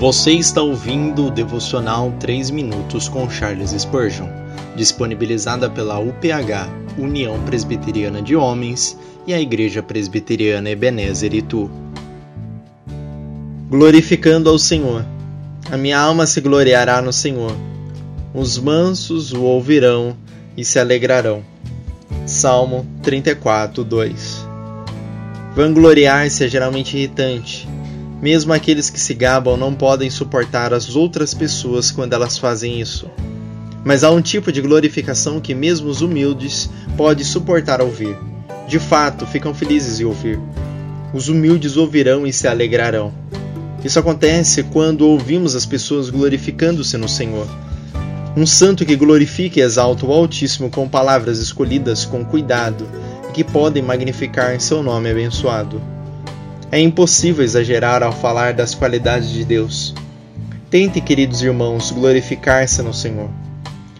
Você está ouvindo o devocional 3 minutos com Charles Spurgeon, disponibilizada pela UPH, União Presbiteriana de Homens, e a Igreja Presbiteriana Ebenezer Itu. Glorificando ao Senhor. A minha alma se gloriará no Senhor. Os mansos o ouvirão e se alegrarão. Salmo 34, 2 Vangloriar-se é geralmente irritante mesmo aqueles que se gabam não podem suportar as outras pessoas quando elas fazem isso. Mas há um tipo de glorificação que mesmo os humildes podem suportar ouvir. De fato, ficam felizes em ouvir. Os humildes ouvirão e se alegrarão. Isso acontece quando ouvimos as pessoas glorificando-se no Senhor. Um santo que glorifica e exalta o Altíssimo com palavras escolhidas com cuidado e que podem magnificar seu nome abençoado. É impossível exagerar ao falar das qualidades de Deus. Tente, queridos irmãos, glorificar-se no Senhor.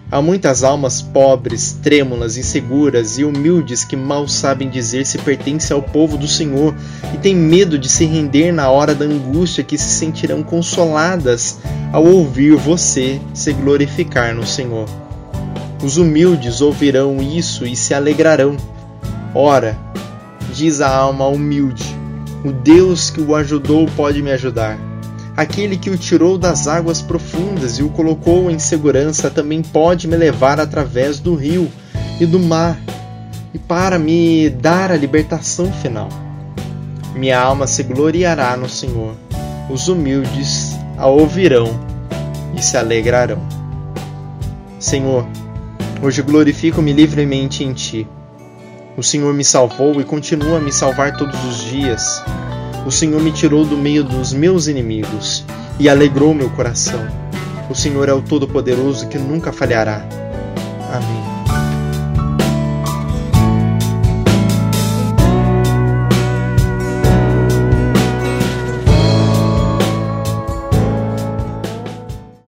Há muitas almas pobres, trêmulas, inseguras e humildes que mal sabem dizer se pertencem ao povo do Senhor e têm medo de se render na hora da angústia que se sentirão consoladas ao ouvir você se glorificar no Senhor. Os humildes ouvirão isso e se alegrarão. Ora, diz a alma humilde, o Deus que o ajudou pode me ajudar. Aquele que o tirou das águas profundas e o colocou em segurança também pode me levar através do rio e do mar e para me dar a libertação final. Minha alma se gloriará no Senhor. Os humildes a ouvirão e se alegrarão. Senhor, hoje glorifico-me livremente em Ti o Senhor me salvou e continua a me salvar todos os dias. O Senhor me tirou do meio dos meus inimigos e alegrou meu coração. O Senhor é o Todo-Poderoso que nunca falhará. Amém.